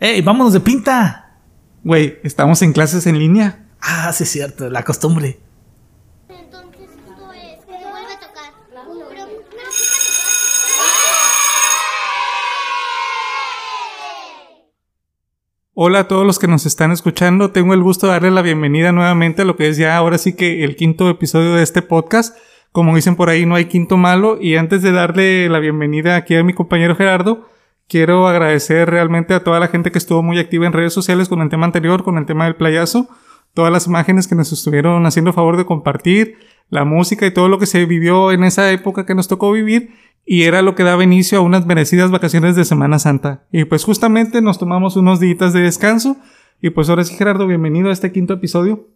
¡Ey, vámonos de pinta! Güey, estamos en clases en línea. Ah, sí es cierto, la costumbre. Entonces esto es que se vuelve a tocar. Pero primero Hola a todos los que nos están escuchando. Tengo el gusto de darle la bienvenida nuevamente a lo que es ya ahora sí que el quinto episodio de este podcast. Como dicen por ahí, no hay quinto malo. Y antes de darle la bienvenida aquí a mi compañero Gerardo, quiero agradecer realmente a toda la gente que estuvo muy activa en redes sociales con el tema anterior, con el tema del playazo. Todas las imágenes que nos estuvieron haciendo favor de compartir, la música y todo lo que se vivió en esa época que nos tocó vivir y era lo que daba inicio a unas merecidas vacaciones de Semana Santa. Y pues justamente nos tomamos unos días de descanso y pues ahora sí Gerardo, bienvenido a este quinto episodio.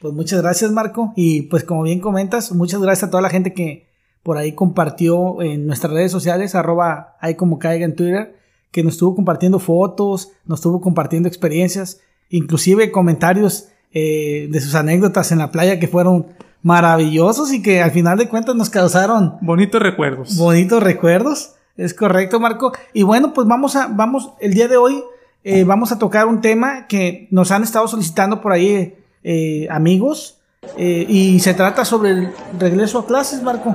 Pues muchas gracias, Marco. Y pues como bien comentas, muchas gracias a toda la gente que por ahí compartió en nuestras redes sociales, arroba ahí como caiga en Twitter, que nos estuvo compartiendo fotos, nos estuvo compartiendo experiencias, inclusive comentarios eh, de sus anécdotas en la playa que fueron maravillosos y que al final de cuentas nos causaron Bonitos recuerdos. bonitos recuerdos. Es correcto, Marco. Y bueno, pues vamos a, vamos, el día de hoy eh, vamos a tocar un tema que nos han estado solicitando por ahí eh, amigos. y se trata sobre el regreso a clases, Marco.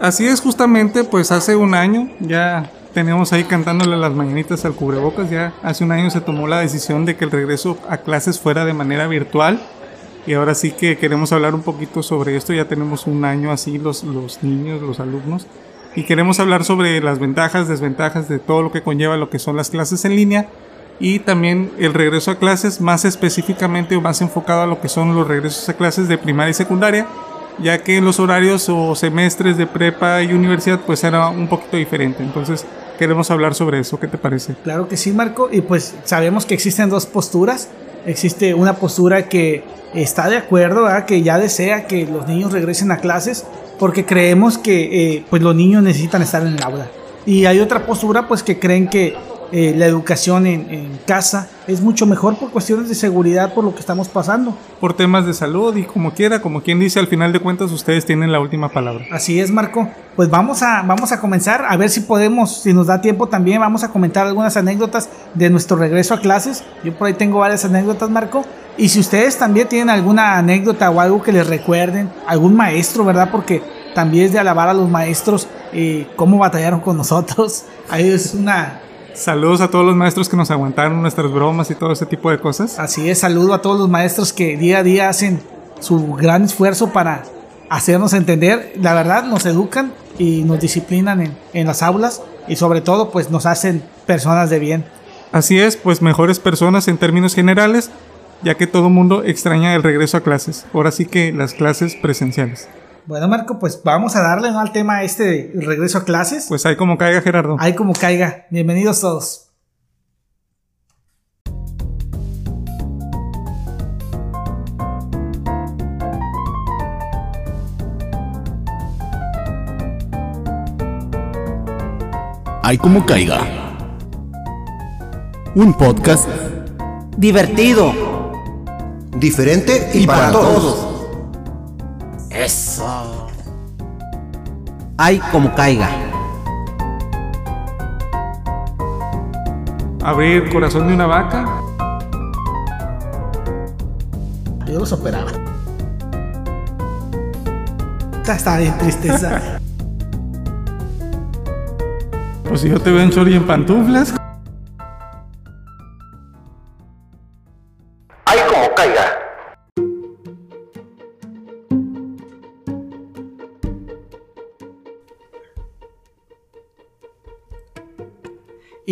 Así es, justamente, pues hace un año ya tenemos ahí cantándole las mañanitas al cubrebocas. Ya hace un año se tomó la decisión de que el regreso a clases fuera de manera virtual. Y ahora sí que queremos hablar un poquito sobre esto. Ya tenemos un año así los, los niños, los alumnos. Y queremos hablar sobre las ventajas, desventajas de todo lo que conlleva lo que son las clases en línea. Y también el regreso a clases más específicamente o más enfocado a lo que son los regresos a clases de primaria y secundaria. Ya que los horarios o semestres de prepa y universidad pues era un poquito diferente. Entonces queremos hablar sobre eso. ¿Qué te parece? Claro que sí, Marco. Y pues sabemos que existen dos posturas. Existe una postura que está de acuerdo, que ya desea que los niños regresen a clases porque creemos que eh, pues los niños necesitan estar en el aula. Y hay otra postura pues que creen que eh, la educación en, en casa es mucho mejor por cuestiones de seguridad por lo que estamos pasando. Por temas de salud y como quiera, como quien dice, al final de cuentas ustedes tienen la última palabra. Así es, Marco. Pues vamos a, vamos a comenzar, a ver si podemos, si nos da tiempo también, vamos a comentar algunas anécdotas de nuestro regreso a clases. Yo por ahí tengo varias anécdotas, Marco. Y si ustedes también tienen alguna anécdota o algo que les recuerden, algún maestro, ¿verdad? Porque también es de alabar a los maestros eh, cómo batallaron con nosotros. Ahí es una... Saludos a todos los maestros que nos aguantaron nuestras bromas y todo ese tipo de cosas. Así es, saludo a todos los maestros que día a día hacen su gran esfuerzo para hacernos entender. La verdad, nos educan y nos disciplinan en, en las aulas y sobre todo pues nos hacen personas de bien. Así es, pues mejores personas en términos generales, ya que todo mundo extraña el regreso a clases. Ahora sí que las clases presenciales. Bueno, Marco, pues vamos a darle ¿no? al tema este de regreso a clases. Pues ahí como caiga Gerardo. Ahí como caiga. Bienvenidos todos. Hay como caiga. Un podcast divertido. diferente y, para, todos. Eso. Hay como caiga. Abrir corazón de una vaca. Yo los operaba. Está, bien tristeza. Pues si yo te veo en short y en pantuflas.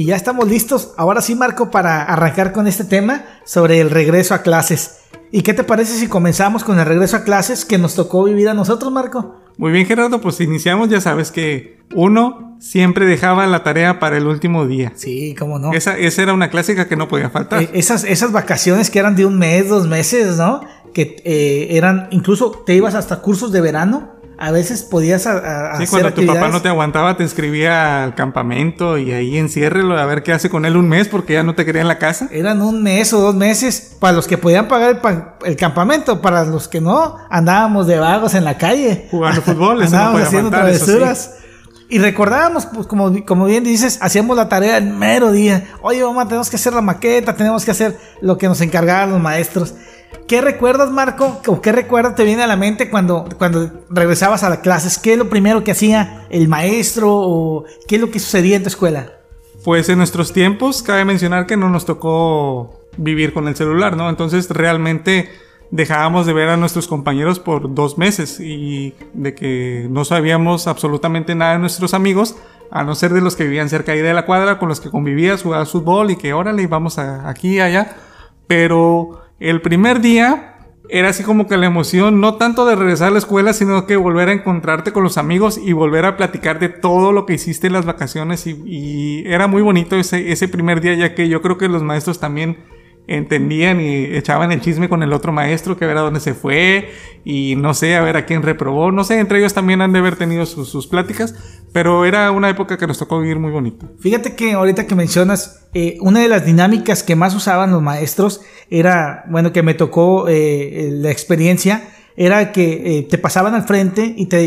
Y ya estamos listos. Ahora sí, Marco, para arrancar con este tema sobre el regreso a clases. ¿Y qué te parece si comenzamos con el regreso a clases que nos tocó vivir a nosotros, Marco? Muy bien Gerardo, pues iniciamos, ya sabes que uno siempre dejaba la tarea para el último día. Sí, cómo no. Esa, esa era una clásica que no podía faltar. Eh, esas, esas vacaciones que eran de un mes, dos meses, ¿no? Que eh, eran, incluso te ibas hasta cursos de verano. A veces podías a, a Sí, hacer cuando tu papá no te aguantaba, te escribía al campamento y ahí enciérrelo a ver qué hace con él un mes porque ya no te quería en la casa. Eran un mes o dos meses para los que podían pagar el, pa- el campamento, para los que no, andábamos de vagos en la calle. Jugando fútbol, no andábamos haciendo sí. travesuras. Y recordábamos, pues como, como bien dices, hacíamos la tarea el mero día. Oye, mamá, tenemos que hacer la maqueta, tenemos que hacer lo que nos encargaban los maestros. ¿Qué recuerdas, Marco? ¿O qué recuerdo te viene a la mente cuando, cuando regresabas a las clases? ¿Qué es lo primero que hacía el maestro o qué es lo que sucedía en tu escuela? Pues en nuestros tiempos, cabe mencionar que no nos tocó vivir con el celular, ¿no? Entonces realmente dejábamos de ver a nuestros compañeros por dos meses y de que no sabíamos absolutamente nada de nuestros amigos, a no ser de los que vivían cerca ahí de la cuadra, con los que convivías, jugabas fútbol y que órale, vamos a, aquí y allá. Pero el primer día era así como que la emoción, no tanto de regresar a la escuela, sino que volver a encontrarte con los amigos y volver a platicar de todo lo que hiciste en las vacaciones. Y, y era muy bonito ese, ese primer día, ya que yo creo que los maestros también entendían y echaban el chisme con el otro maestro que a ver a dónde se fue y no sé, a ver a quién reprobó, no sé, entre ellos también han de haber tenido sus, sus pláticas, pero era una época que nos tocó vivir muy bonito. Fíjate que ahorita que mencionas, eh, una de las dinámicas que más usaban los maestros era, bueno, que me tocó eh, la experiencia, era que eh, te pasaban al frente y, te,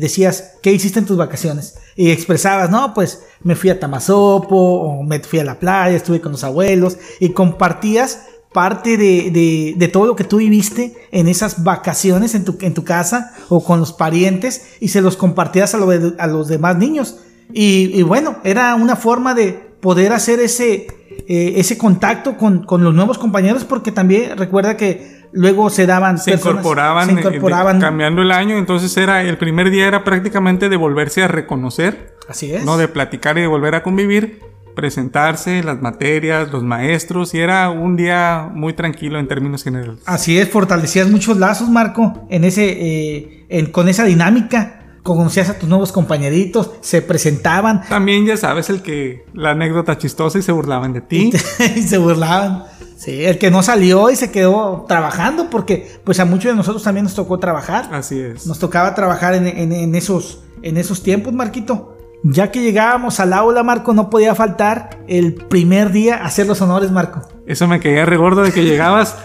decías, ¿qué hiciste en tus vacaciones? Y expresabas, no, pues me fui a Tamazopo, o me fui a la playa, estuve con los abuelos, y compartías parte de, de, todo lo que tú viviste en esas vacaciones en tu, en tu casa o con los parientes y se los compartías a, lo a los demás niños. Y, y bueno, era una forma de poder hacer ese, eh, ese contacto con, con los nuevos compañeros porque también recuerda que luego se daban Se personas- incorporaban, se eh, de- incorporaban cambiando el año, entonces era el primer día era prácticamente de volverse a reconocer, así es no de platicar y de volver a convivir, presentarse, las materias, los maestros, y era un día muy tranquilo en términos generales. Así es, fortalecías muchos lazos, Marco, en ese, eh, en- con esa dinámica. Conocías a tus nuevos compañeritos, se presentaban También ya sabes el que la anécdota chistosa y se burlaban de ti. y se burlaban. Sí, el que no salió y se quedó trabajando, porque pues a muchos de nosotros también nos tocó trabajar. Así es. Nos tocaba trabajar en, en- en esos, en esos tiempos, Marquito. Ya que llegábamos al aula, Marco, no podía faltar el primer día hacer los honores, Marco. Eso me quedé regordo de que llegabas,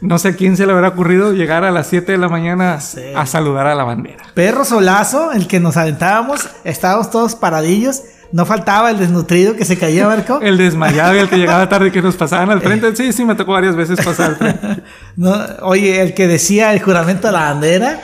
no sé a quién se le habrá ocurrido llegar a las 7 de la mañana Sí. a saludar a la bandera. Perro solazo, el que nos aventábamos, estábamos todos paradillos. No faltaba el desnutrido que se caía, Marco. El desmayado y el que llegaba tarde y que nos pasaban al frente. Sí, sí, me tocó varias veces pasar al frente. No, oye, el que decía el juramento a la bandera.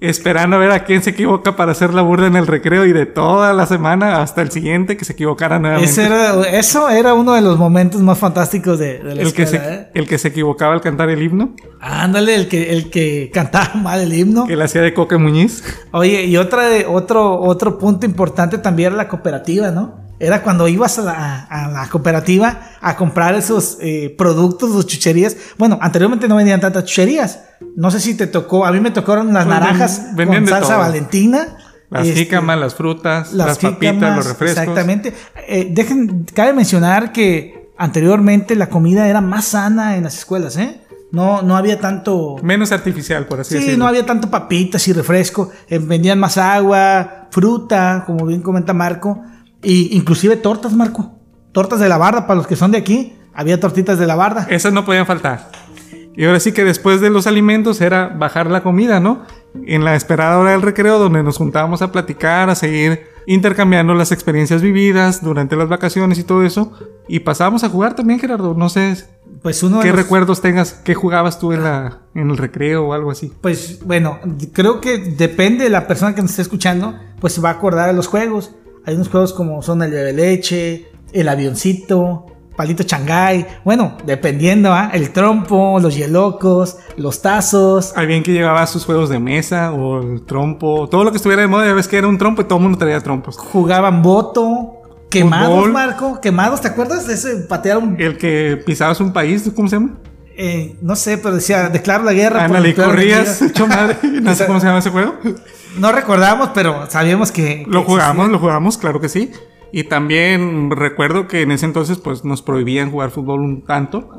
Esperando a ver a quién se equivoca para hacer la burla en el recreo y de toda la semana hasta el siguiente que se equivocara nuevamente. Ese era- eso era uno de los momentos más fantásticos de, de la el, que se, ¿eh? el que se equivocaba al cantar el himno, Ándale, el que, el que cantaba mal el himno. que le hacía de Coque Muñiz. Oye, y otra de, otro, otro punto importante también era la cooperativa, ¿no? Era cuando ibas a la, a la cooperativa a comprar esos eh, productos, sus chucherías. Bueno, anteriormente no vendían tantas chucherías. No sé si te tocó, a mí me tocaron las Pues ven- naranjas vendían con salsa todo. valentina. Las Este, jícamas, las frutas, las, papitas, jícamas, los refrescos. Exactamente. Eh, dejen, cabe mencionar que anteriormente la comida era más sana en las escuelas, ¿eh? No, no había tanto... Menos artificial, por así Sí, decirlo. no había tanto papitas y refresco. eh, vendían más agua, fruta, como bien comenta Marco. Y inclusive tortas, Marco. Tortas de la barda, para los que son de aquí. Había tortitas de la barda. Esas no podían faltar. Y ahora sí que después de los alimentos era bajar la comida, ¿no? En la esperada hora del recreo, donde nos juntábamos a platicar, a seguir intercambiando las experiencias vividas durante las vacaciones y todo eso. Y pasábamos a jugar también, Gerardo. No sé Pues uno qué los- recuerdos tengas, qué jugabas tú en, la, en el recreo o algo así. Pues bueno, creo que depende de la persona que nos esté escuchando, pues se va a acordar de los juegos. Hay unos juegos como son el de leche, el avioncito, palito changay. Bueno, dependiendo, ¿ah? El trompo, los hielocos, los tazos. Alguien que llevaba sus juegos de mesa o el trompo, todo lo que estuviera de moda, ya ves que era un trompo y todo el mundo traía trompos. Jugaban voto. Quemados, Fútbol. Marco. Quemados, ¿te acuerdas de ese patear un... El que pisabas un país, ¿cómo se llama? eh, no sé, pero decía, declaro la guerra. Ándale, corrías, hecho madre. No sé cómo se llama ese juego. No recordamos, pero sabíamos que... Lo jugamos, existía. lo jugamos, claro que sí. Y también recuerdo que en ese entonces pues nos prohibían jugar fútbol un tanto.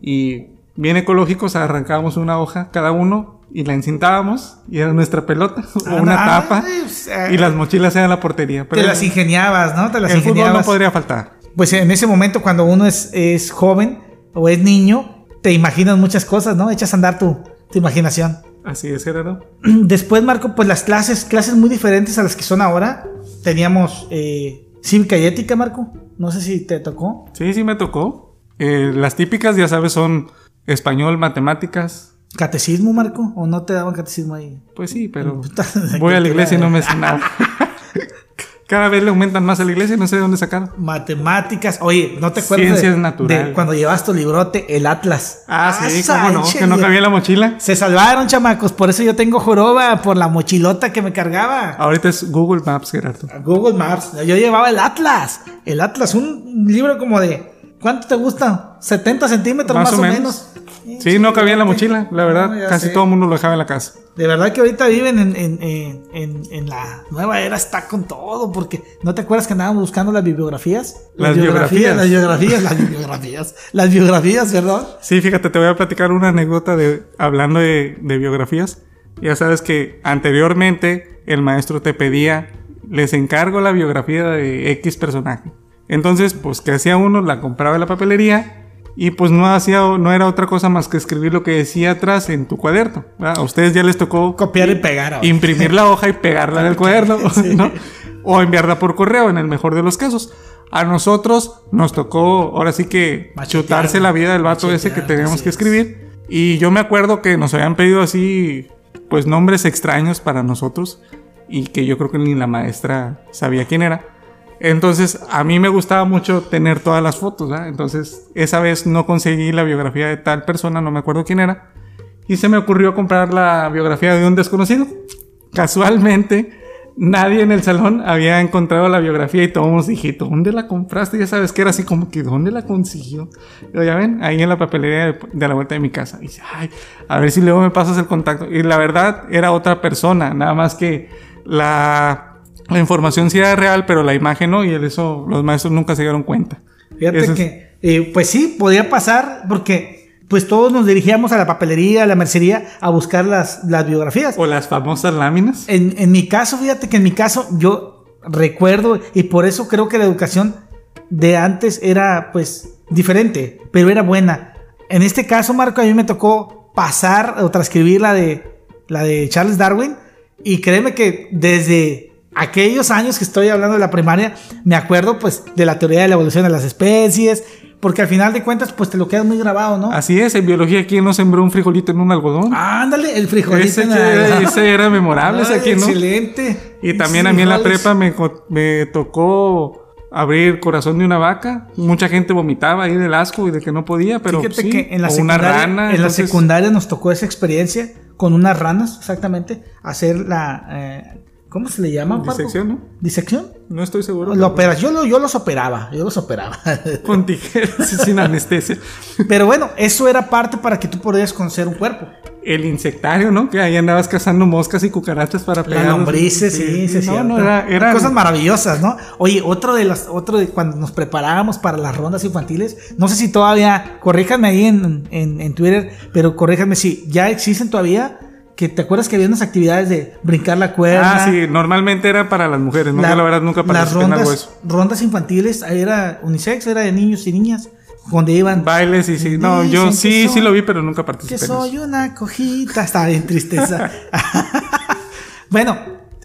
Y bien ecológicos, arrancábamos una hoja cada uno y la encintábamos y era nuestra pelota o una Ah, tapa. pues, eh, Y las mochilas eran la portería. Pero Te las ingeniabas, ¿no? Te las el fútbol no podría faltar. Pues en ese momento cuando uno es, es joven o es niño, te imaginas muchas cosas, ¿no? Echas a andar tu, tu imaginación. Así es, Gerardo. Después, Marco, pues las clases, clases muy diferentes a las que son ahora. Teníamos eh, cívica y ética, Marco. No sé si te tocó. Sí, sí me tocó. Eh, las típicas, ya sabes, son español, matemáticas. ¿Catecismo, Marco? ¿O no te daban catecismo ahí? Pues sí, pero voy a la iglesia y no me sé nada. Cada vez le aumentan más a la iglesia y no sé de dónde sacaron. Matemáticas. Oye, ¿no te acuerdas Ciencias de, naturales. de cuando llevas tu librote, el Atlas? Ah, sí, Asa, cómo no, que no cabía la mochila. Se salvaron, chamacos. Por eso yo tengo joroba, por la mochilota que me cargaba. Ahorita es Google Maps, Gerardo. Google Maps. Yo llevaba el Atlas. El Atlas, un libro como de. ¿Cuánto te gusta? ¿70 centímetros más, o menos? Sí, no cabía en la mochila, la verdad. No, casi sé. todo el mundo lo dejaba en la casa. De verdad que ahorita viven en, en- en- en- la nueva era, está con todo, porque ¿no te acuerdas que andábamos buscando las bibliografías? Las biografías. Las biografías, las bibliografías, las biografías, ¿verdad? Sí, fíjate, te voy a platicar una anécdota de hablando de, de biografías. Ya sabes que anteriormente el maestro te pedía, les encargo la biografía de X personaje. Entonces, pues, ¿qué hacía uno? La compraba en la papelería y pues no hacía, no era otra cosa más que escribir lo que decía atrás en tu cuaderno. ¿verdad? A ustedes ya les tocó Copiar y pegar. ahora. imprimir la hoja y pegarla en el cuaderno, ¿no? O enviarla por correo, en el mejor de los casos. A nosotros nos tocó, ahora sí que, Machetear, chutarse la vida del vato ese que teníamos que es. escribir. Y yo me acuerdo que nos habían pedido así, pues nombres extraños para nosotros. Y que yo creo que ni la maestra sabía quién era. Entonces, a mí me gustaba mucho tener todas las fotos. Entonces, esa vez no conseguí la biografía de tal persona, no me acuerdo quién era. Y se me ocurrió comprar la biografía de un desconocido. Casualmente, nadie en el salón había encontrado la biografía y todos dije, ¿dónde la compraste? Ya sabes que era así como que, ¿dónde la consiguió? Pero ya ven, ahí en la papelería de la vuelta de mi casa. Y dice, ay, a ver si luego me pasas el contacto. Y la verdad, era otra persona, nada más que la, la información sí era real, pero la imagen no, y eso los maestros nunca se dieron cuenta. Fíjate Eso que, eh, pues sí, podía pasar porque pues todos nos dirigíamos a la papelería, a la mercería a buscar las, las biografías. O las famosas láminas. En, en mi caso, fíjate que en mi caso yo recuerdo y por eso creo que la educación de antes era pues diferente, pero era buena. En este caso, Marco, a mí me tocó pasar o transcribir la de, la de Charles Darwin y créeme que desde aquellos años que estoy hablando de la primaria, me acuerdo pues de la teoría de la evolución de las especies, porque al final de cuentas pues te lo quedas muy grabado, ¿no? Así es, en biología, ¿quién no sembró un frijolito en un algodón? Ándale, el frijolito. ese, en que- la- ese era memorable, ese aquí, ¿no? Excelente. Y también Sí, a mí en la prepa me, tocó abrir corazón de una vaca. Mucha gente vomitaba ahí del asco y de que no podía, pero Fíjate sí. que en la o una secundaria, rana. en la secundaria nos tocó esa experiencia con unas ranas, exactamente, hacer la eh, ¿cómo se le llama? Disección, ¿no? ¿Disección? No estoy seguro. Lo operas, yo, yo los operaba, yo los operaba. Con tijeras y sin anestesia. Pero bueno, eso era parte para que tú pudieras conocer un cuerpo. El insectario, ¿no? Que ahí andabas cazando moscas y cucarachas para pegar. lombrices, sí, sí, sí. No, no, era, eran- Cosas maravillosas, ¿no? Oye, otro de las, otro de cuando nos preparábamos para las rondas infantiles, no sé si todavía, corríjanme ahí en, en, en Twitter, pero corríjanme si ya existen todavía, que te acuerdas que había unas actividades de brincar la cuerda. Ah, sí, normalmente era para las mujeres, ¿no? Yo la verdad nunca las participé en algo rondas, eso. rondas infantiles, era unisex, era de niños y niñas, donde iban. Bailes y sí. No, yo que sí, soy- sí lo vi, pero nunca Que participé en soy eso. una cojita. Estaba bien tristeza. bueno,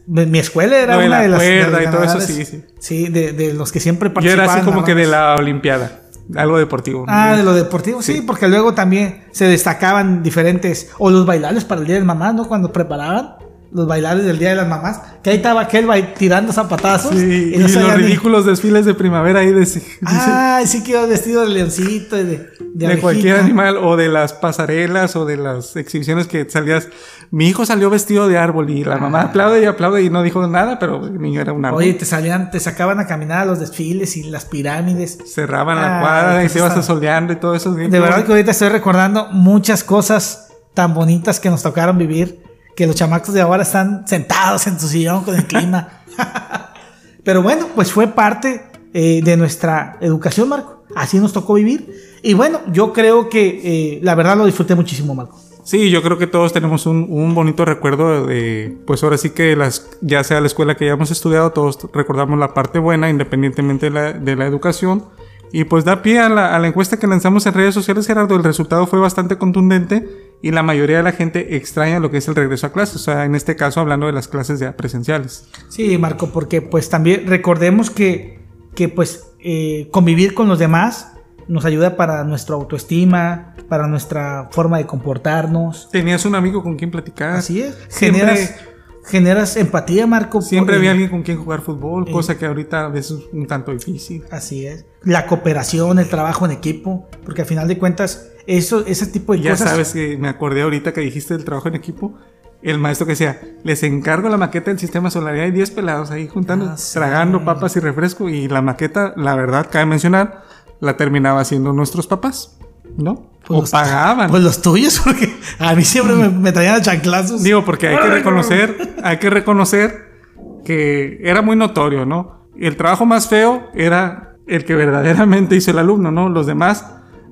mi escuela era una la de las. de cuerda las y todo eso, sí, sí. Sí, de, de los que siempre Yo participaban. era así como en que de rondas. la Olimpiada. Algo deportivo. Ah, de lo deportivo, sí, porque luego también se destacaban diferentes. O los bailables para el Día de las Mamás, ¿no? Cuando preparaban los bailables del Día de las Mamás. Que ahí estaba aquel tirando zapatazos. Sí, y, no los ni- ridículos desfiles de primavera ahí de, de Ah, sí que iba vestido de leoncito y de, de, abejita. cualquier animal o de las pasarelas o de las exhibiciones que salías. Mi hijo salió vestido de árbol y la mamá aplaude y aplaude y no dijo nada, pero el niño era un árbol. Ah. Oye, te salían, te sacaban a caminar a los desfiles y las pirámides. Cerraban la Ay, cuadra y se ibas está- soleando y todo eso. De verdad que ahorita estoy recordando muchas cosas tan bonitas que nos tocaron vivir, que los chamacos de ahora están sentados en su sillón con el clima. Pero bueno, pues fue parte eh, de nuestra educación, Marco. Así nos tocó vivir. Y bueno, yo creo que eh, la verdad lo disfruté muchísimo, Marco. Sí, yo creo que todos tenemos un, un bonito recuerdo de, pues ahora sí que las, ya sea la escuela que hayamos estudiado, todos recordamos la parte buena, independientemente de la, de la educación. Y pues da pie a la, a la encuesta que lanzamos en redes sociales, Gerardo. El resultado fue bastante contundente y la mayoría de la gente extraña lo que es el regreso a clases, o sea, en este caso hablando de las clases ya presenciales. Sí, Marco, porque pues también recordemos que, que pues eh, convivir con los demás nos ayuda para nuestra autoestima, para nuestra forma de comportarnos. Tenías un amigo con quien platicar. Así es. Siempre- Generas, generas empatía, Marco. Siempre había alguien con quien jugar fútbol, Eh. cosa que ahorita a veces es un tanto difícil. Así es. La cooperación, el trabajo en equipo, porque al final de cuentas, eso, ese tipo de Ya cosas. sabes que me acordé ahorita que dijiste del trabajo en equipo. El maestro que decía, les encargo la maqueta del sistema solar y hay 10 pelados ahí juntando, Ah, sí. tragando papas y refresco. Y la maqueta, la verdad, cabe mencionar, la terminaba haciendo nuestros papás, ¿no? Pues o los- pagaban. Pues los tuyos, porque a mí siempre me, me traían a chanclazos. Digo, porque hay que reconocer, hay que reconocer que era muy notorio, ¿no? El trabajo más feo era el que verdaderamente hizo el alumno, ¿no? Los demás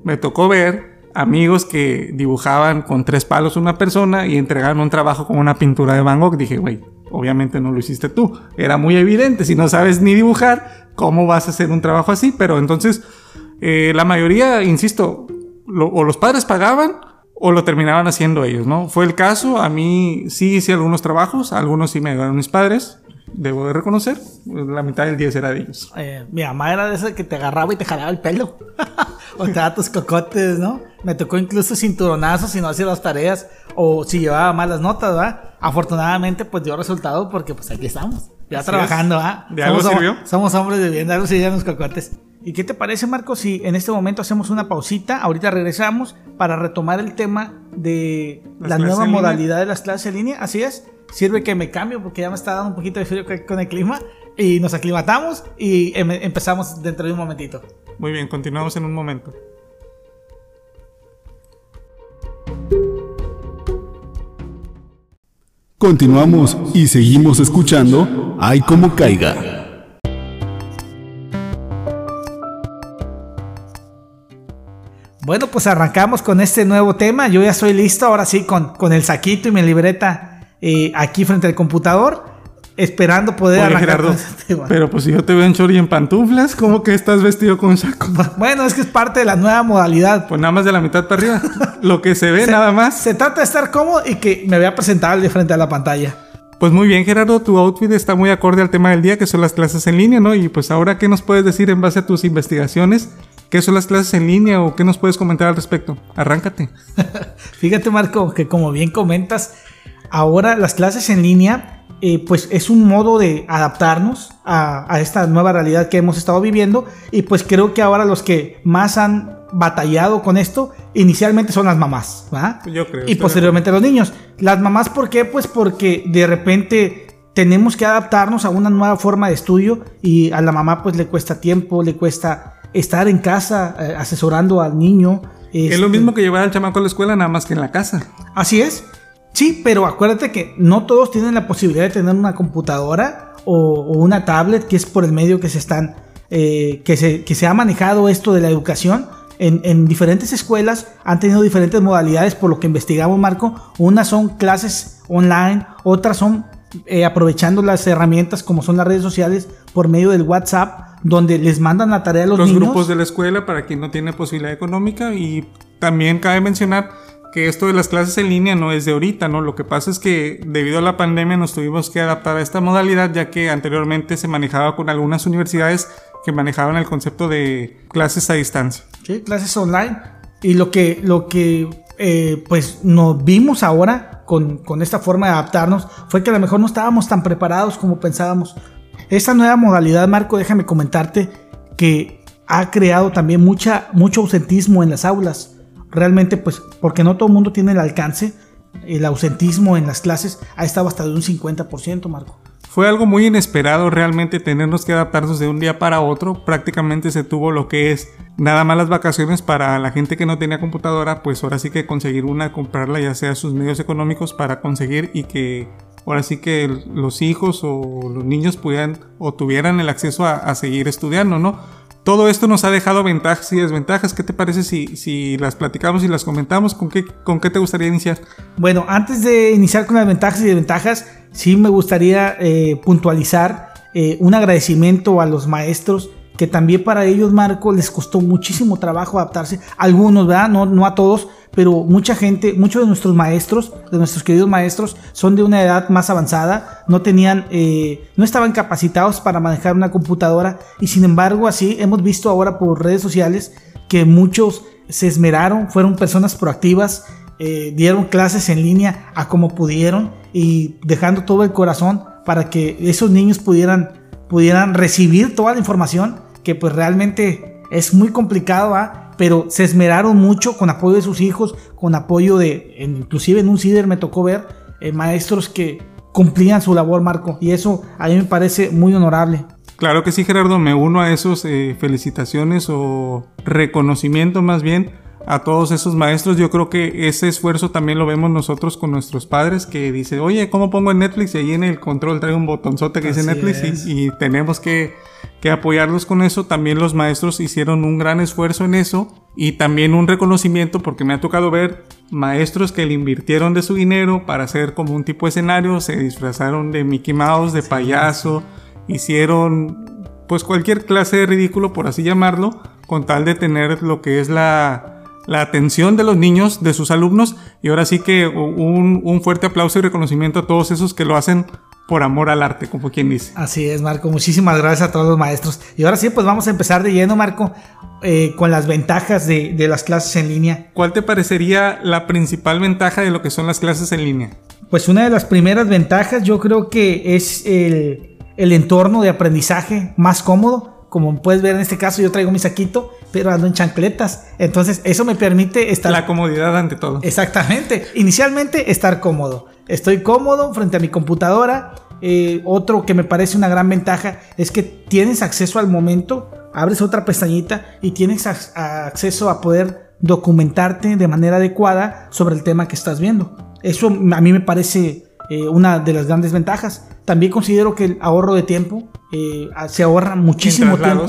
me tocó ver amigos que dibujaban con tres palos una persona y entregaban un trabajo con una pintura de Van Gogh. Dije, güey, obviamente no lo hiciste tú. Era muy evidente. Si no sabes ni dibujar, ¿cómo vas a hacer un trabajo así? Pero entonces, eh, la mayoría, insisto, o los padres pagaban o lo terminaban haciendo ellos, ¿no? Fue el caso, a mí sí hice algunos trabajos, algunos sí me ayudaron mis padres, debo de reconocer, la mitad del 10 era de ellos. Eh, mi mamá era de esa que te agarraba y te jalaba el pelo. o te daba tus cocotes, ¿no? Me tocó incluso cinturonazos si no hacía las tareas o si llevaba malas notas, ¿verdad? Afortunadamente, pues dio resultado porque pues aquí estamos. Ya Así trabajando, ¿ah? ¿De algo somos, sirvió? Somos hombres de bien, de algo sirvieron los cocotes. ¿Y qué te parece, Marco, si en este momento hacemos una pausita? Ahorita regresamos para retomar el tema de Las la nueva modalidad de las clases en línea. Así es. Sirve que me cambio porque ya me está dando un poquito de frío con- el clima. Y nos aclimatamos y em- empezamos dentro de un momentito. Muy bien, continuamos en un momento. Continuamos y seguimos escuchando Ay como caiga. Bueno, pues arrancamos con este nuevo tema. Yo ya estoy listo, ahora sí, con, con el saquito y mi libreta eh, aquí frente al computador, esperando poder Oye, arrancar Gerardo, este pero pues si yo te veo en short y en pantuflas, ¿cómo que estás vestido con saco? Bueno, es que es parte de la nueva modalidad. Pues nada más de la mitad para arriba, lo que se ve Se- nada más. Se trata de estar cómodo y que me vea presentable frente a la pantalla. Pues muy bien, Gerardo, tu outfit está muy acorde al tema del día, que son las clases en línea, ¿no? Y pues ahora, ¿qué nos puedes decir en base a tus investigaciones? ¿Qué son las clases en línea o qué nos puedes comentar al respecto? Arráncate. Fíjate, Marco, que como bien comentas, ahora las clases en línea, eh, pues es un modo de adaptarnos a, a esta nueva realidad que hemos estado viviendo. Y pues creo que ahora los que más han batallado con esto, inicialmente son las mamás, ¿va? Yo creo, Y posteriormente los niños. Las mamás, ¿por qué? Pues porque de repente tenemos que adaptarnos a una nueva forma de estudio y a la mamá pues le cuesta tiempo, le cuesta estar en casa eh, asesorando al niño. Es lo este, mismo que llevar al chamaco a la escuela, nada más que en la casa. Así es. Sí, pero acuérdate que no todos tienen la posibilidad de tener una computadora o, o una tablet, que es por el medio que se están, eh, que, se, que se ha manejado esto de la educación. En, en diferentes escuelas han tenido diferentes modalidades, por lo que investigamos, Marco. Unas son clases online, otras son eh, aprovechando las herramientas como son las redes sociales por medio del WhatsApp, donde les mandan la tarea a los, Los niños. grupos de la escuela para quien no tiene posibilidad económica y también cabe mencionar que esto de las clases en línea no es de ahorita, ¿no? Lo que pasa es que debido a la pandemia nos tuvimos que adaptar a esta modalidad ya que anteriormente se manejaba con algunas universidades que manejaban el concepto de clases a distancia. Sí, clases online. Y lo que, lo que eh, pues nos vimos ahora con, con esta forma de adaptarnos fue que a lo mejor no estábamos tan preparados como pensábamos. Esta nueva modalidad, Marco, déjame comentarte que ha creado también mucha, mucho ausentismo en las aulas. Realmente, pues, porque no todo el mundo tiene el alcance, el ausentismo en las clases ha estado hasta de un 50%, Marco. Fue algo muy inesperado realmente tenernos que adaptarnos de un día para otro. Prácticamente se tuvo lo que es nada más las vacaciones para la gente que no tenía computadora, pues ahora sí que conseguir una, comprarla ya sea sus medios económicos para conseguir y que ahora sí que los hijos o los niños pudieran o tuvieran el acceso a, a seguir estudiando, ¿no? Todo esto nos ha dejado ventajas y desventajas. ¿Qué te parece si, si las platicamos y las comentamos? ¿Con qué, ¿Con qué te gustaría iniciar? Bueno, antes de iniciar con las ventajas y desventajas, sí me gustaría eh, puntualizar eh, un agradecimiento a los maestros que también para ellos, Marco, les costó muchísimo trabajo adaptarse. Algunos, ¿verdad? No, no a todos, pero mucha gente, muchos de nuestros maestros, de nuestros queridos maestros, son de una edad más avanzada, no tenían, eh, no estaban capacitados para manejar una computadora y sin embargo así hemos visto ahora por redes sociales que muchos se esmeraron, fueron personas proactivas, eh, dieron clases en línea a como pudieron y dejando todo el corazón para que esos niños pudieran, pudieran recibir toda la información que pues realmente es muy complicado. Pero se esmeraron mucho con apoyo de sus hijos, con apoyo de, inclusive en un CIDER me tocó ver eh, maestros que cumplían su labor, Marco, y eso a mí me parece muy honorable. Claro que sí, Gerardo, me uno a esos eh, felicitaciones o reconocimiento más bien a todos esos maestros. Yo creo que ese esfuerzo también lo vemos nosotros con nuestros padres que dice, oye, ¿cómo pongo en Netflix? Y ahí en el control trae un botonzote que dice Netflix y tenemos que, que apoyarlos con eso. También los maestros hicieron un gran esfuerzo en eso y también un reconocimiento porque me ha tocado ver maestros que le invirtieron de su dinero para hacer como un tipo de escenario, se disfrazaron de Mickey Mouse, de payaso, hicieron pues cualquier clase de ridículo, por así llamarlo, con tal de tener lo que es la, la atención de los niños, de sus alumnos, y ahora sí que un, un fuerte aplauso y reconocimiento a todos esos que lo hacen por amor al arte, como quien dice. Así es, Marco. Muchísimas gracias a todos los maestros. Y ahora sí, pues vamos a empezar de lleno, Marco, eh, con las ventajas de, de las clases en línea. ¿Cuál te parecería la principal ventaja de lo que son las clases en línea? Pues una de las primeras ventajas yo creo que es el, el entorno de aprendizaje más cómodo. Como puedes ver en este caso yo traigo mi saquito, pero ando en chancletas. Entonces eso me permite estar... La comodidad ante todo. Exactamente. Inicialmente estar cómodo. Estoy cómodo frente a mi computadora. Eh, otro que me parece una gran ventaja es que tienes acceso al momento. Abres otra pestañita y tienes ac- acceso a poder documentarte de manera adecuada sobre el tema que estás viendo. Eso a mí me parece eh, una de las grandes ventajas. También considero que el ahorro de tiempo eh, se ahorra muchísimo tiempo.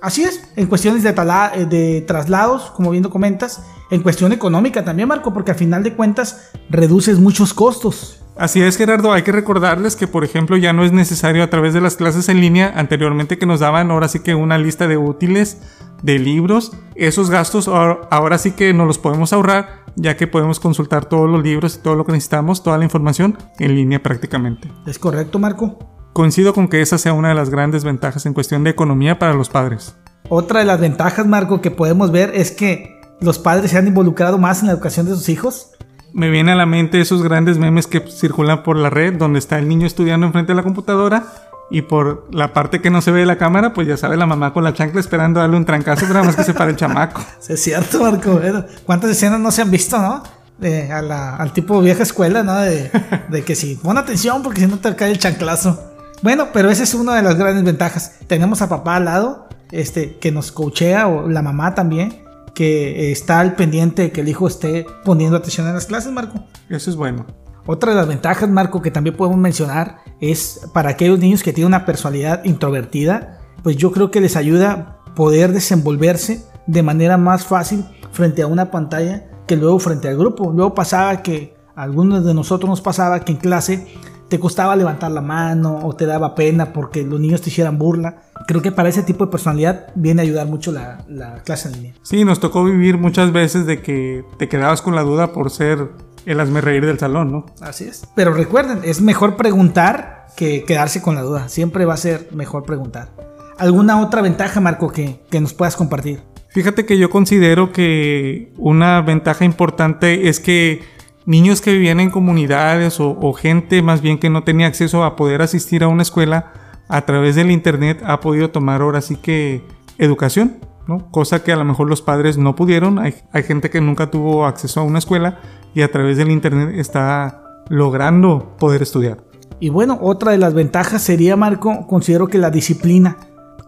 Así es, en cuestiones de, de traslados, como bien comentas, en cuestión económica también, Marco, porque al final de cuentas reduces muchos costos. Así es, Gerardo. Hay que recordarles que, por ejemplo, ya no es necesario a través de las clases en línea, anteriormente que nos daban ahora sí que una lista de útiles, de libros, esos gastos ahora ahora sí que nos los podemos ahorrar, ya que podemos consultar todos los libros y todo lo que necesitamos, toda la información en línea prácticamente. ¿Es correcto, Marco? Coincido con que esa sea una de las grandes ventajas en cuestión de economía para los padres. Otra de las ventajas, Marco, que podemos ver es que los padres se han involucrado más en la educación de sus hijos. Me viene a la mente esos grandes memes que circulan por la red, donde está el niño estudiando enfrente de la computadora y por la parte que no se ve de la cámara, pues ya sabe la mamá con la chancla esperando darle un trancazo, pero nada más que se para el chamaco. Sí, Es cierto, Marco. ¿Cuántas escenas no se han visto, no? De- a la- al tipo vieja escuela, ¿no? De, de que si pon atención porque si no te cae el chanclazo. Bueno, pero esa es una de las grandes ventajas. Tenemos a papá al lado, este, que nos coachea, o la mamá también, que eh, está al pendiente de que el hijo esté poniendo atención en las clases, Marco. Eso es bueno. Otra de las ventajas, Marco, que también podemos mencionar es para aquellos niños que tienen una personalidad introvertida, pues yo creo que les ayuda poder desenvolverse de manera más fácil frente a una pantalla que luego frente al grupo. Luego pasaba que a algunos de nosotros nos pasaba que en clase te costaba levantar la mano o te daba pena porque los niños te hicieran burla. Creo que para ese tipo de personalidad viene a ayudar mucho la, la clase en línea. Sí, nos tocó vivir muchas veces de que te quedabas con la duda por ser el hazme reír del salón, ¿no? Así es. Pero recuerden, es mejor preguntar que quedarse con la duda. Siempre va a ser mejor preguntar. ¿Alguna otra ventaja, Marco, que, que nos puedas compartir? Fíjate que yo considero que una ventaja importante es que niños que vivían en comunidades o, gente más bien que no tenía acceso a poder asistir a una escuela a través del internet ha podido tomar ahora sí que educación, ¿no? Cosa que a lo mejor los padres no pudieron. Hay, hay gente que nunca tuvo acceso a una escuela y a través del internet está logrando poder estudiar. Y bueno, otra de las ventajas sería, Marco, considero que la disciplina.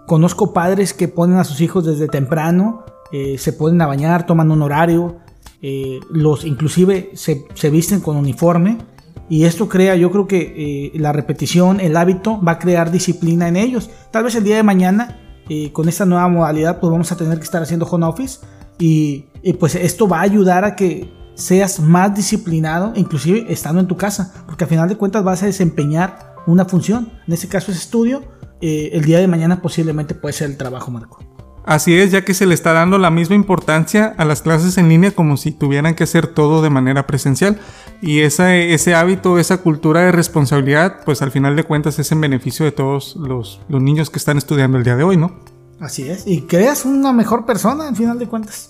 Conozco padres que ponen a sus hijos desde temprano, eh, se ponen a bañar, toman un horario, eh, los inclusive se, se visten con uniforme. Y esto crea, yo creo que eh, la repetición, el hábito, va a crear disciplina en ellos. Tal vez el día de mañana, eh, con esta nueva modalidad, pues vamos a tener que estar haciendo home office. Y, y pues esto va a ayudar a que seas más disciplinado, inclusive estando en tu casa, porque al final de cuentas vas a desempeñar una función. En este caso es estudio. eh, el día de mañana posiblemente puede ser el trabajo, Marco. Así es, ya que se le está dando la misma importancia a las clases en línea como si tuvieran que hacer todo de manera presencial. Y ese hábito, esa cultura de responsabilidad, pues al final de cuentas es en beneficio de todos los, los niños que están estudiando el día de hoy, ¿no? Así es. Y creas una mejor persona, al final de cuentas.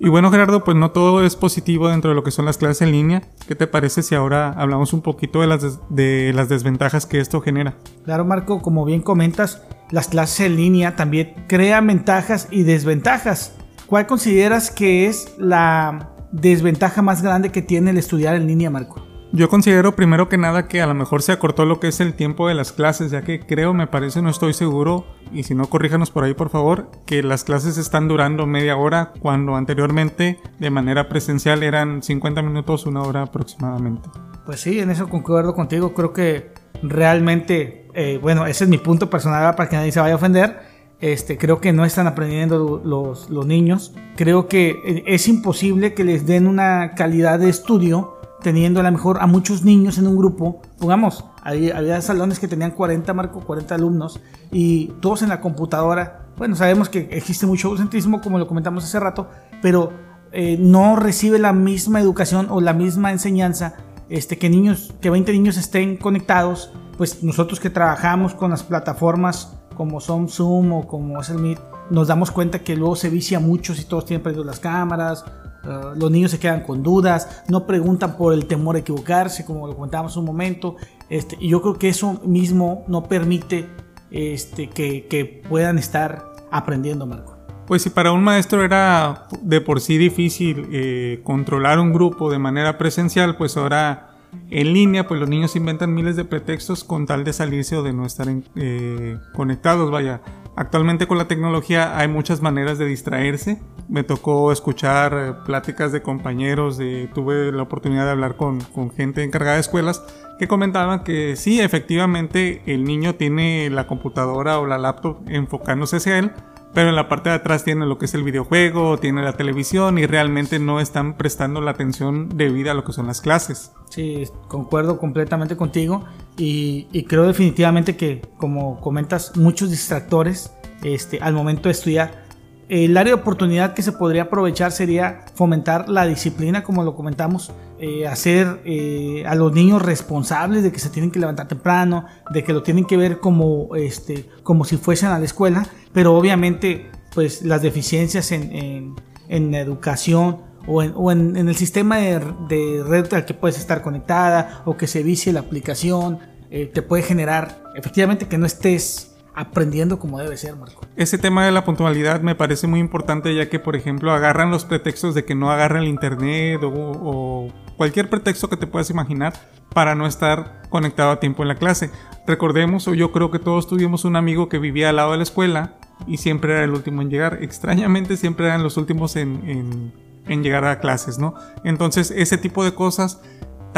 Y bueno, Gerardo, pues no todo es positivo dentro de lo que son las clases en línea. ¿Qué te parece si ahora hablamos un poquito de las, de las desventajas que esto genera? Claro, Marco, como bien comentas, las clases en línea también crean ventajas y desventajas. ¿Cuál consideras que es la desventaja más grande que tiene el estudiar en línea, Marco? Yo considero primero que nada que a lo mejor se acortó lo que es el tiempo de las clases, ya que creo, me parece, no estoy seguro, y si no, corríjanos por ahí por favor, que las clases están durando media hora cuando anteriormente de manera presencial eran 50 minutos, una hora aproximadamente. Pues sí, en eso concuerdo contigo. Creo que realmente, eh, bueno, ese es mi punto personal para que nadie se vaya a ofender. Este, creo que no están aprendiendo los, los niños. Creo que eh, es imposible que les den una calidad de estudio teniendo a lo mejor a muchos niños en un grupo. Pongamos, había, salones que tenían 40, Marco, 40 alumnos y todos en la computadora. Bueno, sabemos que existe mucho egocentrismo, como lo comentamos hace rato, pero eh, no recibe la misma educación o la misma enseñanza este, que niños, que 20 niños estén conectados, pues nosotros que trabajamos con las plataformas como son Zoom o como es el Meet, nos damos cuenta que luego se vicia mucho si todos tienen prendidas las cámaras, uh, los niños se quedan con dudas, no preguntan por el temor a equivocarse, como lo comentábamos un momento, este, y yo creo que eso mismo no permite este, que, que puedan estar aprendiendo, Marco. Pues si para un maestro era de por sí difícil eh, controlar un grupo de manera presencial, pues ahora en línea, pues los niños inventan miles de pretextos con tal de salirse o de no estar eh, conectados. Vaya, actualmente con la tecnología hay muchas maneras de distraerse. Me tocó escuchar eh, pláticas de compañeros, de, tuve la oportunidad de hablar con, con gente encargada de escuelas que comentaban que sí, efectivamente el niño tiene la computadora o la laptop enfocándose hacia él, pero en la parte de atrás tiene lo que es el videojuego, tiene la televisión y realmente no están prestando la atención debida a lo que son las clases. Sí, concuerdo completamente contigo y, y creo definitivamente que, como comentas, muchos distractores este, al momento de estudiar. El área de oportunidad que se podría aprovechar sería fomentar la disciplina, como lo comentamos, eh, hacer eh, a los niños responsables de que se tienen que levantar temprano, de que lo tienen que ver como, este, como si fuesen a la escuela, pero obviamente pues las deficiencias en, en, en educación o en, o en, el sistema de, de, red al que puedes estar conectada o que se vicie la aplicación, eh, te puede generar efectivamente que no estés aprendiendo como debe ser, Marco. Ese tema de la puntualidad me parece muy importante ya que, por ejemplo, agarran los pretextos de que no agarra el internet o, cualquier pretexto que te puedas imaginar para no estar conectado a tiempo en la clase. Recordemos, o yo creo que todos tuvimos un amigo que vivía al lado de la escuela y siempre era el último en llegar. Extrañamente siempre eran los últimos en llegar a clases, ¿no? Entonces ese tipo de cosas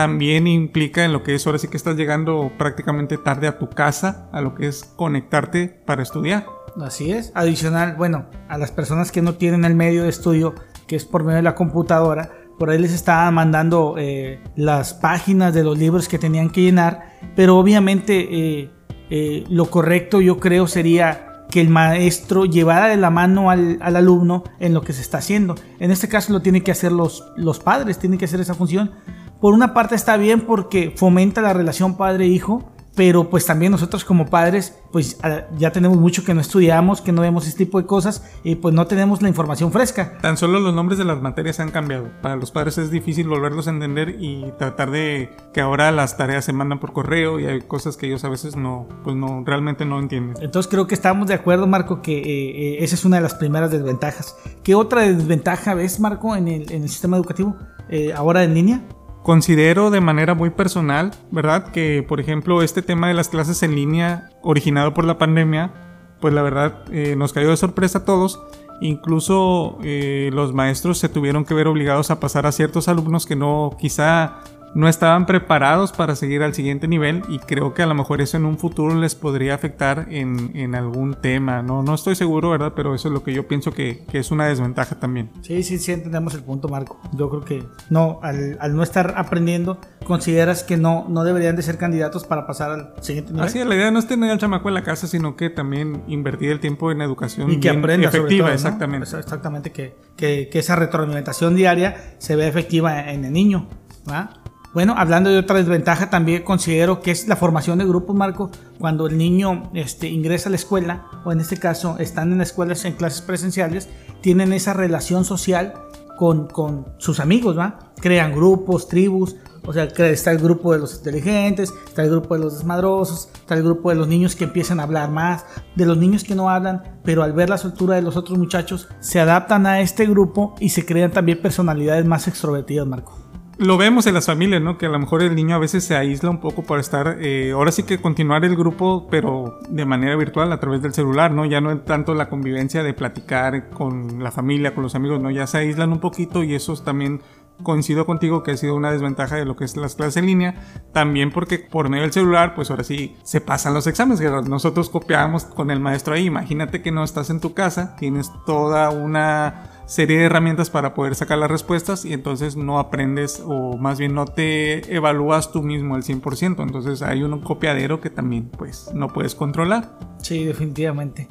también implica en lo que es ahora sí que estás llegando prácticamente tarde a tu casa, a lo que es conectarte para estudiar. Así es. Adicional, bueno, a las personas que no tienen el medio de estudio, que es por medio de la computadora, por ahí les estaban mandando eh, las páginas de los libros que tenían que llenar, pero obviamente eh, eh, lo correcto yo creo sería que el maestro llevara de la mano al, al, alumno en lo que se está haciendo. En este caso lo tienen que hacer los, los padres, tienen que hacer esa función. Por una parte está bien porque fomenta la relación padre-hijo, pero pues también nosotros como padres pues ya tenemos mucho que no estudiamos, que no vemos este tipo de cosas y pues no tenemos la información fresca. Tan solo los nombres de las materias han cambiado. Para los padres es difícil volverlos a entender y tratar de que ahora las tareas se mandan por correo y hay cosas que ellos a veces no, pues no, realmente no entienden. Entonces creo que estamos de acuerdo Marco que eh, eh, esa es una de las primeras desventajas. ¿Qué otra desventaja ves Marco en el, en el sistema educativo eh, ahora en línea? Considero de manera muy personal, ¿verdad? Que, por ejemplo, este tema de las clases en línea originado por la pandemia, pues la verdad eh, nos cayó de sorpresa a todos. Incluso eh, los maestros se tuvieron que ver obligados a pasar a ciertos alumnos que no, quizá no estaban preparados para seguir al siguiente nivel y creo que a lo mejor eso en un futuro les podría afectar en, en algún tema. No, no estoy seguro, ¿verdad? Pero eso es lo que yo pienso que, que es una desventaja también. Sí, sí, sí, entendemos el punto, Marco. Yo creo que no, al, al no estar aprendiendo, consideras que no, no deberían de ser candidatos para pasar al siguiente nivel. Así es, la idea no es tener al chamaco en la casa, sino que también invertir el tiempo en educación y que aprenda efectiva, todo, ¿no? exactamente. Exactamente, que, que- que esa retroalimentación diaria se vea efectiva en el niño. ¿va? Bueno, hablando de otra desventaja, también considero que es la formación de grupos, Marco. Cuando el niño este, ingresa a la escuela, o en este caso están en las escuelas en clases presenciales, tienen esa relación social con, con sus amigos, ¿va? Crean grupos, tribus, o sea, está el grupo de los inteligentes, está el grupo de los desmadrosos, está el grupo de los niños que empiezan a hablar más, de los niños que no hablan, pero al ver la soltura de los otros muchachos, se adaptan a este grupo y se crean también personalidades más extrovertidas, Marco. Lo vemos en las familias, ¿no? Que a lo mejor el niño a veces se aísla un poco por estar, eh, ahora sí que continuar el grupo, pero de manera virtual a través del celular, ¿no? Ya no es tanto la convivencia de platicar con la familia, con los amigos, ¿no? Ya se aíslan un poquito y eso es también coincido contigo que ha sido una desventaja de lo que es las clases en línea, también porque por medio del celular, pues ahora sí se pasan los exámenes, que nosotros copiábamos con el maestro ahí, imagínate que no estás en tu casa, tienes toda una serie de herramientas para poder sacar las respuestas y entonces no aprendes o más bien no te evalúas tú mismo al 100%, entonces hay un copiadero que también pues no puedes controlar. Sí, definitivamente.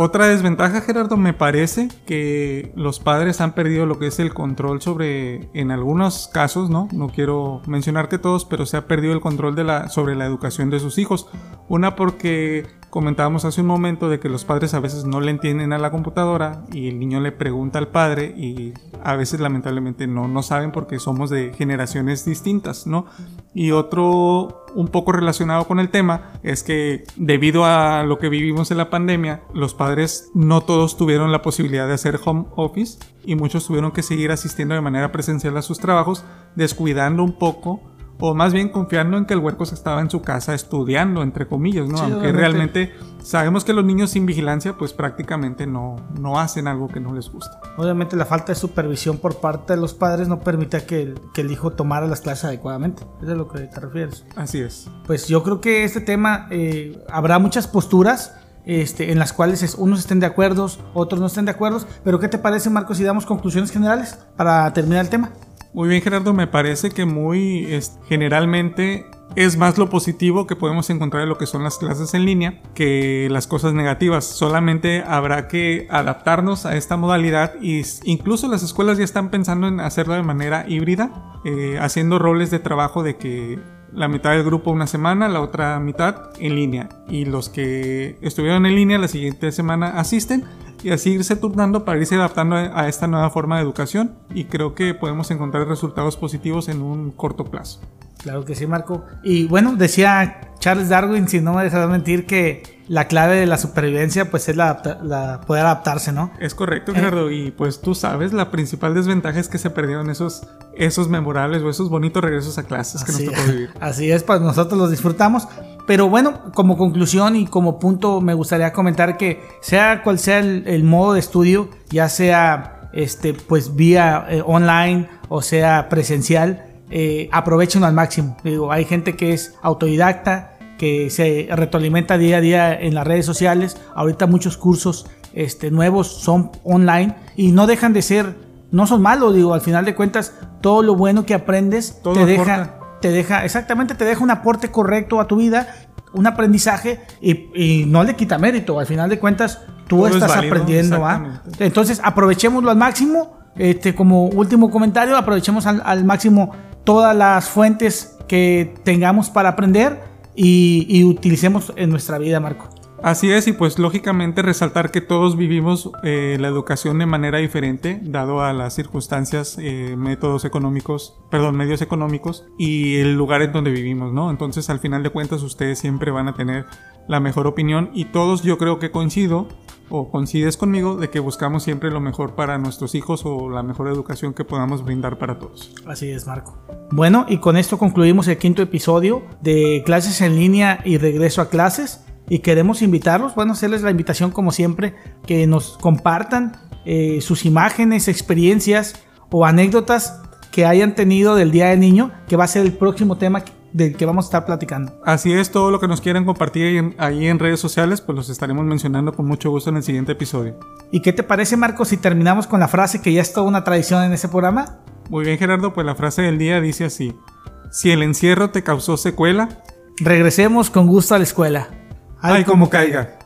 Otra desventaja, Gerardo, me parece que los padres han perdido lo que es el control sobre, en algunos casos, ¿no? No quiero mencionar que todos, pero se ha perdido el control sobre la educación de sus hijos. Una porque comentábamos hace un momento de que los padres a veces no le entienden a la computadora y el niño le pregunta al padre y a veces lamentablemente no, no saben porque somos de generaciones distintas, ¿no? Y otro un poco relacionado con el tema es que debido a lo que vivimos en la pandemia, los padres no todos tuvieron la posibilidad de hacer home office y muchos tuvieron que seguir asistiendo de manera presencial a sus trabajos, descuidando un poco o más bien confiando en que el huerco estaba en su casa estudiando, entre comillas, ¿no? Sí, Aunque realmente sabemos que los niños sin vigilancia pues prácticamente no, no hacen algo que no les gusta. Obviamente la falta de supervisión por parte de los padres no permite que el, que el hijo tomara las clases adecuadamente. Es a lo que te refieres. Así es. Pues yo creo que este tema eh, habrá muchas posturas este, en las cuales es- unos estén de acuerdo, otros no estén de acuerdo. Pero ¿qué te parece, Marcos, si damos conclusiones generales para terminar el tema? Muy bien, Gerardo, me parece que muy es- generalmente es más lo positivo que podemos encontrar en lo que son las clases en línea que las cosas negativas. Solamente habrá que adaptarnos a esta modalidad s- incluso las escuelas ya están pensando en hacerlo de manera híbrida, eh, haciendo roles de trabajo de que la mitad del grupo una semana, la otra mitad en línea. Y los que estuvieron en línea la siguiente semana asisten y así irse turnando para irse adaptando a esta nueva forma de educación y creo que podemos encontrar resultados positivos en un corto plazo. Claro que sí, Marco. Y bueno, decía Charles Darwin, si no me dejas mentir, que la clave de la supervivencia pues es la, la poder adaptarse, ¿no? Es correcto, Gerardo, y pues tú sabes, la principal desventaja es que se perdieron esos, esos memorables o esos bonitos regresos a clases que Así, nos tocó vivir. así es, pues nosotros los disfrutamos. Pero bueno, como conclusión y como punto, me gustaría comentar que sea cual sea el, el modo de estudio, ya sea este, pues vía eh, online o sea presencial, eh, aprovechen al máximo. Digo, hay gente que es autodidacta, que se retroalimenta día a día en las redes sociales. Ahorita muchos cursos este, nuevos son online y no dejan de ser, no son malos, digo, al final de cuentas, todo lo bueno que aprendes Todo te deja, aporta. Te deja, exactamente, te deja un aporte correcto a tu vida, un aprendizaje y, y no le quita mérito. Al final de cuentas, tú Todo es estás válido, aprendiendo. ¿va? exactamente. Entonces, aprovechémoslo al máximo. Este, como último comentario, aprovechemos al, al máximo todas las fuentes que tengamos para aprender y, y utilicemos en nuestra vida, Marco. Así es, y pues lógicamente resaltar que todos vivimos eh, la educación de manera diferente, dado a las circunstancias, eh, métodos económicos, perdón, medios económicos y el lugar en donde vivimos, ¿no? Entonces, al final de cuentas, ustedes siempre van a tener la mejor opinión y todos yo creo que coincido o coincides conmigo de que buscamos siempre lo mejor para nuestros hijos o la mejor educación que podamos brindar para todos. Así es, Marco. Bueno, y con esto concluimos el quinto episodio de clases en línea y regreso a clases. Y queremos invitarlos, bueno, hacerles la invitación como siempre, que nos compartan eh, sus imágenes, experiencias o anécdotas que hayan tenido del Día del Niño, que va a ser el próximo tema del que vamos a estar platicando. Así es, todo lo que nos quieran compartir ahí en, ahí en redes sociales, pues los estaremos mencionando con mucho gusto en el siguiente episodio. ¿Y qué te parece, Marco, si terminamos con la frase que ya es toda una tradición en ese programa? Muy bien, Gerardo, pues la frase del día dice así. Si el encierro te causó secuela, Regresemos con gusto a la escuela. Ay como caiga.